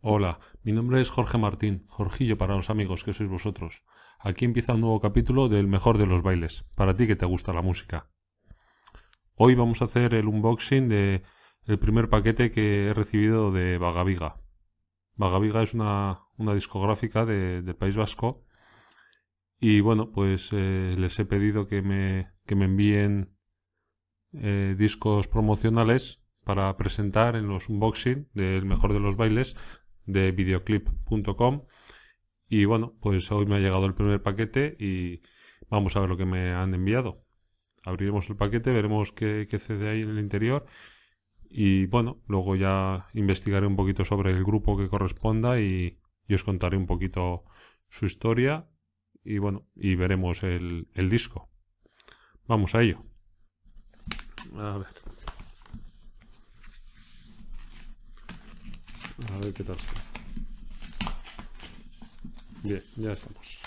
Hola, mi nombre es Jorge Martín, Jorgillo para los amigos que sois vosotros. Aquí empieza un nuevo capítulo del mejor de los bailes, para ti que te gusta la música. Hoy vamos a hacer el unboxing de primer paquete que he recibido de Vagaviga. Vagaviga es una, una discográfica de, del País Vasco y bueno, pues eh, les he pedido que me, que me envíen eh, discos promocionales para presentar en los unboxing del mejor de los bailes de videoclip.com. Y bueno, pues hoy me ha llegado el primer paquete y vamos a ver lo que me han enviado. Abriremos el paquete, veremos qué, qué CD hay en el interior y bueno, luego ya investigaré un poquito sobre el grupo que corresponda y, os contaré un poquito su historia y bueno, y veremos el, el disco. Vamos a ello. A ver. A ver qué tal. Bien, ya estamos.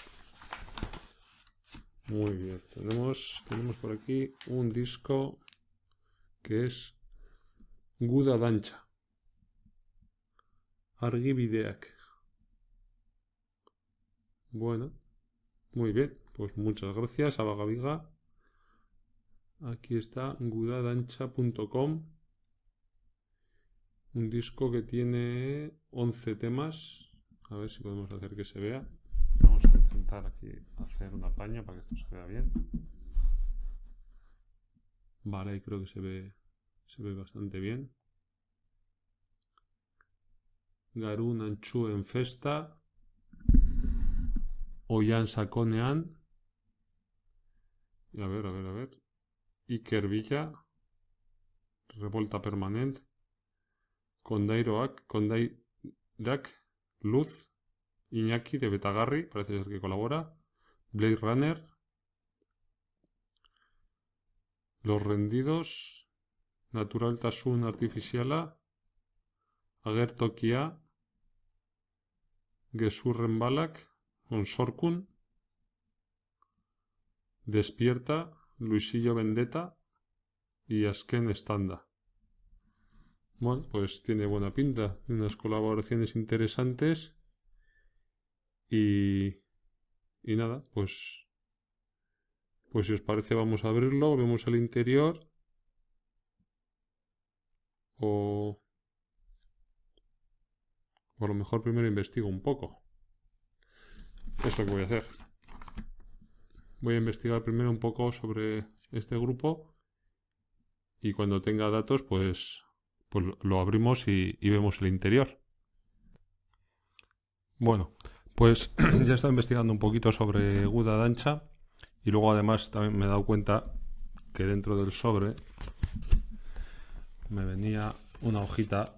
Muy bien. Tenemos, tenemos por aquí un disco que es Guda Dancha. Argivideak. Bueno, muy bien. Pues muchas gracias a Vagaviga. Aquí está gudadancha.com un disco que tiene 11 temas. A ver si podemos hacer que se vea. Vamos a intentar aquí hacer una paña para que esto se vea bien. Vale, ahí creo que se ve, se ve bastante bien. Garun Anchu en Festa. Oyan Sakonean. A ver, a ver, a ver. Iker Villa. Revolta Permanente. Kondairoak, Kondairak, Luz, Iñaki de Betagarri, parece ser que colabora, Blade Runner, Los Rendidos, Natural Tasun Artificiala, Agertokia, Gesurren Balak, Onsorkun, Despierta, Luisillo Vendetta y Asken Standa. Bueno, pues tiene buena pinta, unas colaboraciones interesantes y, y nada, pues pues si os parece vamos a abrirlo, vemos el interior o, a lo mejor primero investigo un poco. Es lo que voy a hacer. Voy a investigar primero un poco sobre este grupo y cuando tenga datos pues pues lo abrimos y, vemos el interior. Bueno, pues ya he estado investigando un poquito sobre Guda Dancha y luego además también me he dado cuenta que dentro del sobre me venía una hojita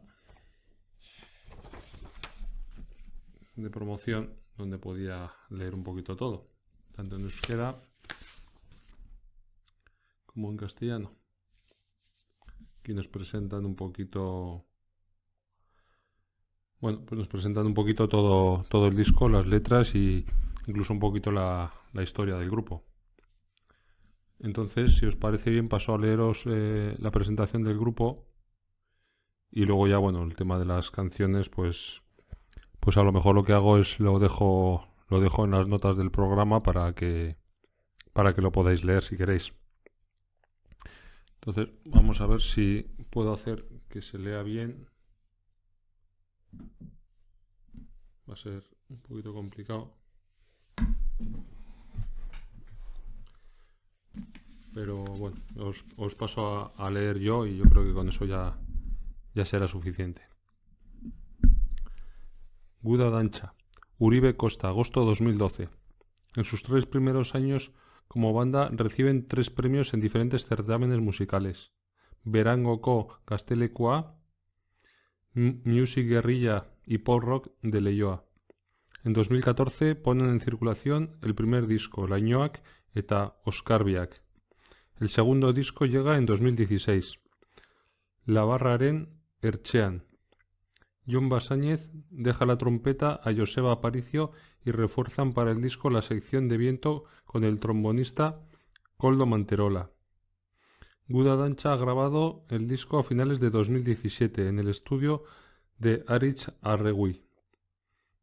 de promoción donde podía leer un poquito todo, tanto en euskera como en castellano. Aquí nos presentan un poquito... Bueno, pues nos presentan un poquito todo, todo el disco, las letras y incluso un poquito la, la historia del grupo. Entonces, si os parece bien, paso a leeros eh, la presentación del grupo y luego ya, bueno, el tema de las canciones, pues, pues a lo mejor lo que hago es lo dejo, lo dejo en las notas del programa para que, para que lo podáis leer si queréis. Entonces, vamos a ver si puedo hacer que se lea bien. Va a ser un poquito complicado. Pero bueno, os, paso a, a, leer yo y yo creo que con eso ya, ya será suficiente. Guda Dancha. Uribe Costa, agosto 2012. En sus tres primeros años como banda reciben tres premios en diferentes certámenes musicales. Co Castelecoa, Music Guerrilla y Pop Rock de Leioa. En 2014 ponen en circulación el primer disco, Lainoak eta Oskarbiak. El segundo disco llega en 2016. La Barraren Erchean. John Basáñez deja la trompeta a Joseba Aparicio y refuerzan para el disco la sección de viento con el trombonista Coldo Manterola. Guda Dancha ha grabado el disco a finales de 2017 en el estudio de Arich Arregui.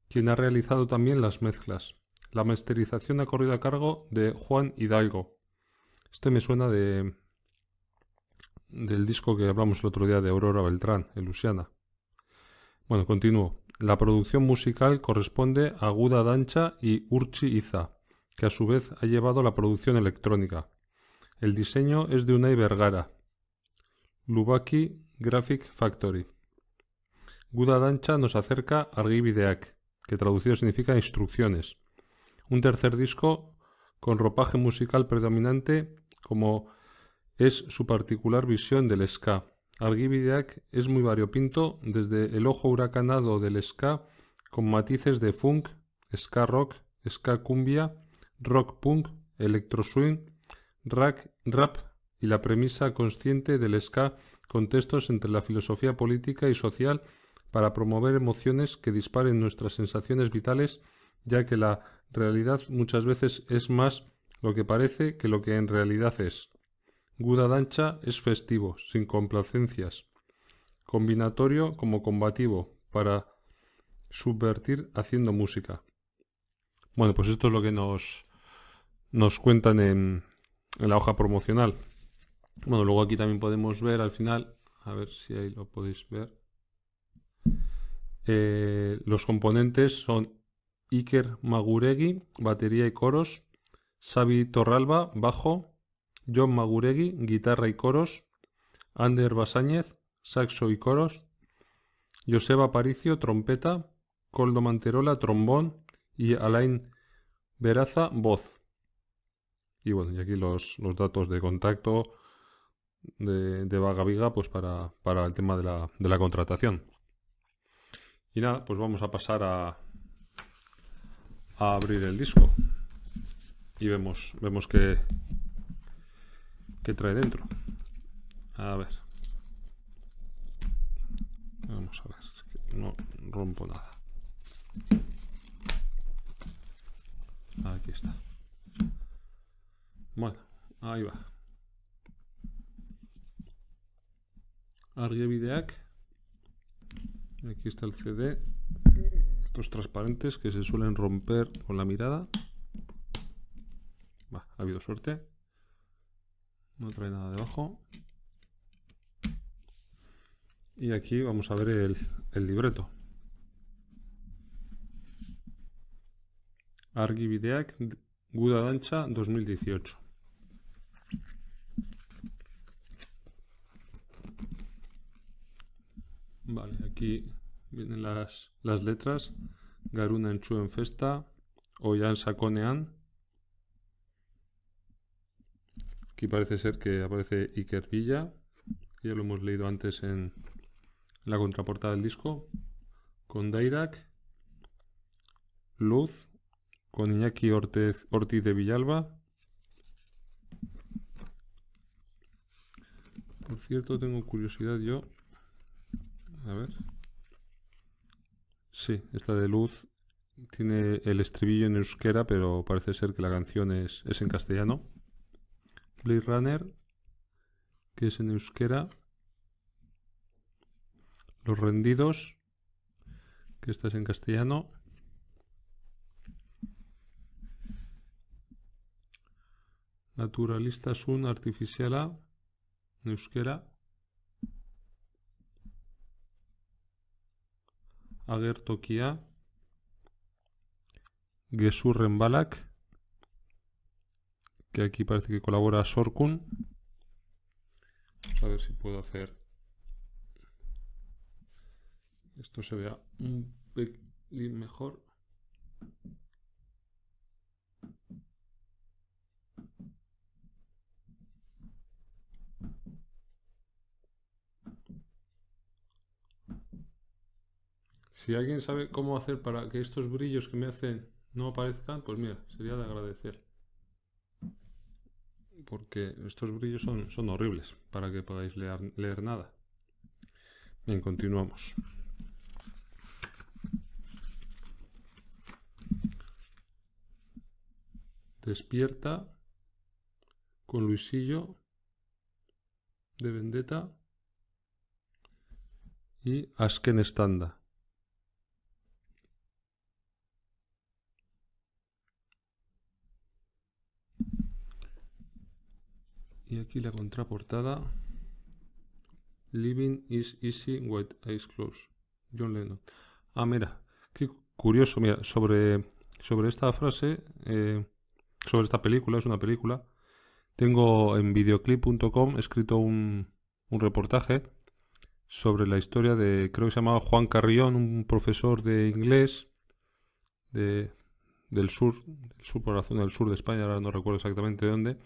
quien ha realizado también las mezclas. La masterización ha corrido a cargo de Juan Hidalgo. Este me suena de del disco que hablamos el otro día de Aurora Beltrán, en Luciana. Bueno, continúo. La producción musical corresponde a Guda Dancha y Urchi Iza, que a su vez ha llevado la producción electrónica. El diseño es de Unai Vergara. Lubaki Graphic Factory. Guda Dancha nos acerca a Argibideak, que traducido significa instrucciones. Un tercer disco con ropaje musical predominante como es su particular visión del ska. Argibideak es muy variopinto, desde el ojo huracanado del ska, con matices de funk, ska rock, ska cumbia, rock punk, electro swing, rap y la premisa consciente del ska con textos entre la filosofía política y social para promover emociones que disparen nuestras sensaciones vitales, ya que la realidad muchas veces es más lo que parece que lo que en realidad es. Guda Dancha es festivo, sin complacencias, combinatorio como combativo, para subvertir haciendo música. Bueno, pues esto es lo que nos, nos cuentan en, en la hoja promocional. Bueno, luego aquí también podemos ver al final, a ver si ahí lo podéis ver. Eh, los componentes son Iker Maguregi, batería y coros, Xavi Torralba, bajo, John Maguregui, guitarra y coros, Ander Basáñez, saxo y coros, Joseba Aparicio, trompeta, Coldo Manterola, trombón y Alain Veraza, voz. Y bueno, y aquí los, datos de contacto de, de Vaga Viga pues para, para el tema de la, de la contratación. Y nada, pues vamos a pasar a, a abrir el disco y vemos, vemos que, que trae dentro. A ver. Vamos a ver. no rompo nada. Aquí está. Bueno, ahí va. Argevideac. Aquí está el CD. Estos transparentes que se suelen romper con la mirada. Va, ha habido suerte. No trae nada debajo. Y aquí vamos a ver el, el libreto. Argivideac Guda Dancha 2018. Vale, aquí vienen las, las letras. Garuna en en Festa, Oyan Sakonean, Aquí parece ser que aparece Iker Villa, ya lo hemos leído antes en la contraportada del disco, con Dairak, Luz, con Iñaki Ortiz, Ortiz de Villalba. Por cierto, tengo curiosidad yo. A ver. Sí, esta de Luz tiene el estribillo en euskera, pero parece ser que la canción es, es en castellano. Blade Runner, que es en euskera. Los rendidos, que estás en castellano. Naturalista un artificiala, en euskera. Agertokia. Gesurren balak que aquí parece que colabora Sorkun. a ver si puedo hacer esto se vea un pelín mejor. Si alguien sabe cómo hacer para que estos brillos que me hacen no aparezcan, pues mira, sería de agradecer porque estos brillos son, son horribles para que podáis leer, leer nada. Bien, continuamos. Despierta con Luisillo de Vendetta y Asken Standa. Aquí la contraportada. Living is easy with eyes closed. John Lennon. Ah, mira, qué curioso. Mira, sobre, sobre esta frase, eh, sobre esta película, es una película. Tengo en videoclip.com escrito un, un reportaje sobre la historia de, creo que se llamaba Juan Carrión, un profesor de inglés de, del sur, del sur por la zona del sur de España, ahora no recuerdo exactamente dónde,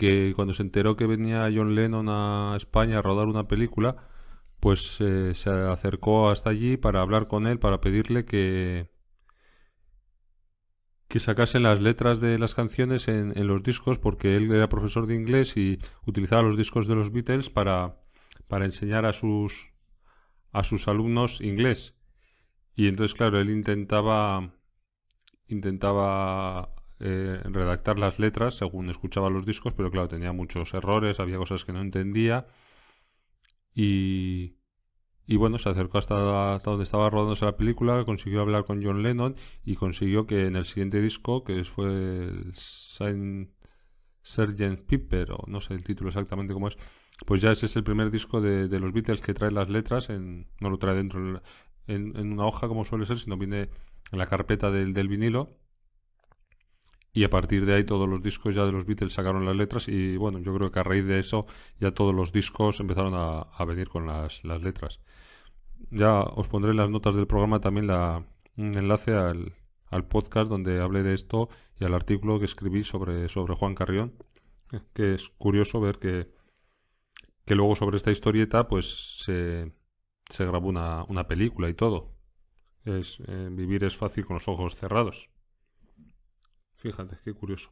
que cuando se enteró que venía John Lennon a España a rodar una película, pues eh, se acercó hasta allí para hablar con él, para pedirle que que sacasen las letras de las canciones en, en los discos, porque él era profesor de inglés y utilizaba los discos de los Beatles para, para enseñar a sus a sus alumnos inglés. Y entonces, claro, él intentaba intentaba eh, redactar las letras según escuchaba los discos, pero claro, tenía muchos errores, había cosas que no entendía. Y, y bueno, se acercó hasta, donde estaba rodándose la película, consiguió hablar con John Lennon y consiguió que en el siguiente disco, que fue el Saint Sgt. Pepper, o no sé el título exactamente cómo es, pues ya ese es el primer disco de, los Beatles que trae las letras, en, no lo trae dentro en, en, una hoja como suele ser, sino viene en la carpeta del, del vinilo y a partir de ahí todos los discos ya de los Beatles sacaron las letras y bueno, yo creo que a raíz de eso ya todos los discos empezaron a, venir con las, letras. Ya os pondré en las notas del programa también la, un enlace al, al, podcast donde hablé de esto y al artículo que escribí sobre, sobre Juan Carrión, que es curioso ver que, que luego sobre esta historieta pues se, se grabó una, una película y todo. Es, eh, vivir es fácil con los ojos cerrados. Fíjate, qué curioso.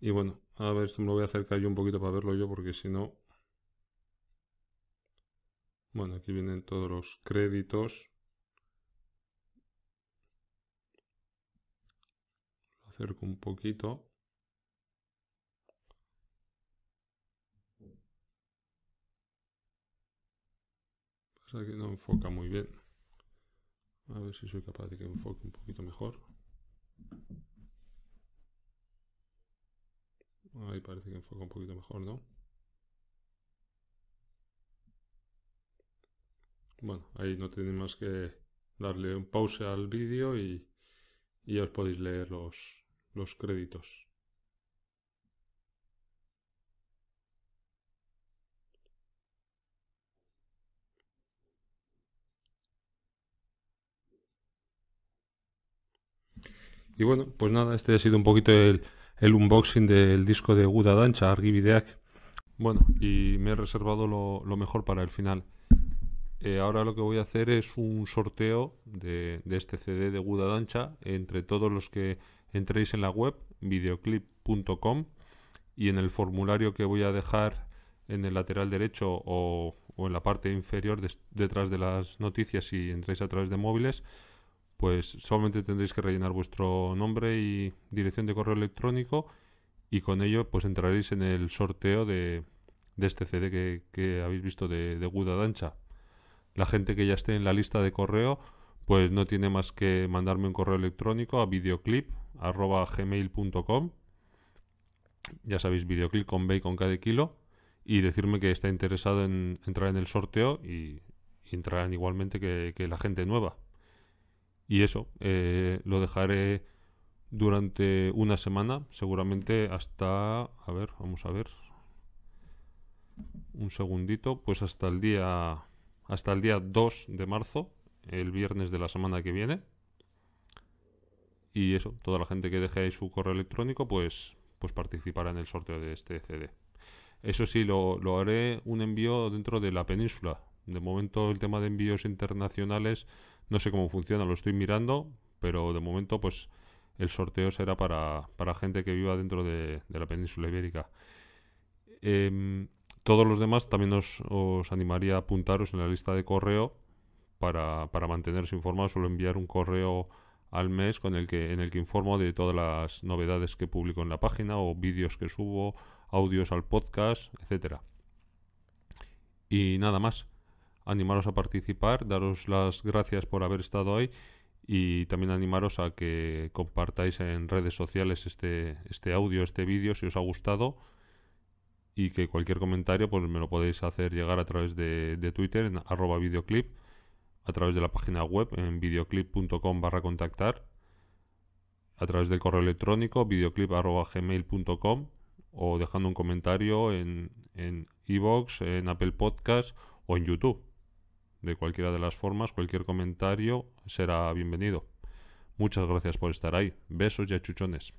Y bueno, a ver, esto me lo voy a acercar yo un poquito para verlo yo, porque si no... Bueno, aquí vienen todos los créditos. Lo acerco un poquito. Pasa que no enfoca muy bien. A ver si soy capaz de que enfoque un poquito mejor. Ahí parece que enfoca un poquito mejor, ¿no? Bueno, ahí no tenéis más que darle un pause al vídeo y, os podéis leer los, los créditos. Y bueno, pues nada, este ha sido un poquito el, el unboxing del disco de Guda Dancha, Argivideak. Bueno, y me he reservado lo, mejor para el final. Eh, ahora lo que voy a hacer es un sorteo de, este CD de Guda Dancha entre todos los que entréis en la web videoclip.com y en el formulario que voy a dejar en el lateral derecho o, en la parte inferior detrás de las noticias si entráis a través de móviles pues solamente tendréis que rellenar vuestro nombre y dirección de correo electrónico y con ello pues entraréis en el sorteo de, este CD que, habéis visto de, de Guda Dancha. La gente que ya esté en la lista de correo pues no tiene más que mandarme un correo electrónico a videoclip.gmail.com ya sabéis, videoclip con B con cada kilo y decirme que está interesado en entrar en el sorteo y, entrarán igualmente que la gente nueva. Y eso, eh, lo dejaré durante una semana, seguramente hasta, a ver, vamos a ver, un segundito, pues hasta el día, hasta el día 2 de marzo, el viernes de la semana que viene. Y eso, toda la gente que deje ahí su correo electrónico, pues, pues participará en el sorteo de este CD. Eso sí, lo, lo haré un envío dentro de la península. De momento el tema de envíos internacionales no sé cómo funciona, lo estoy mirando, pero de momento pues el sorteo será para, gente que viva dentro de, la península ibérica. Em, todos los demás también os, animaría a apuntaros en la lista de correo para, para mantenerse informados. Suelo enviar un correo al mes con el que, en el que informo de todas las novedades que publico en la página o vídeos que subo, audios al podcast, etcétera. Y nada más animaros a participar, daros las gracias por haber estado ahí y también animaros a que compartáis en redes sociales este, este audio, este vídeo si os ha gustado y que cualquier comentario pues me lo podéis hacer llegar a través de, Twitter en arroba videoclip, a través de la página web en videoclip.com barra contactar, a través del correo electrónico videoclip arroba o dejando un comentario en en iVoox, en Apple Podcast o en YouTube. De cualquiera de las formas, cualquier comentario será bienvenido. Muchas gracias por estar ahí. Besos y achuchones.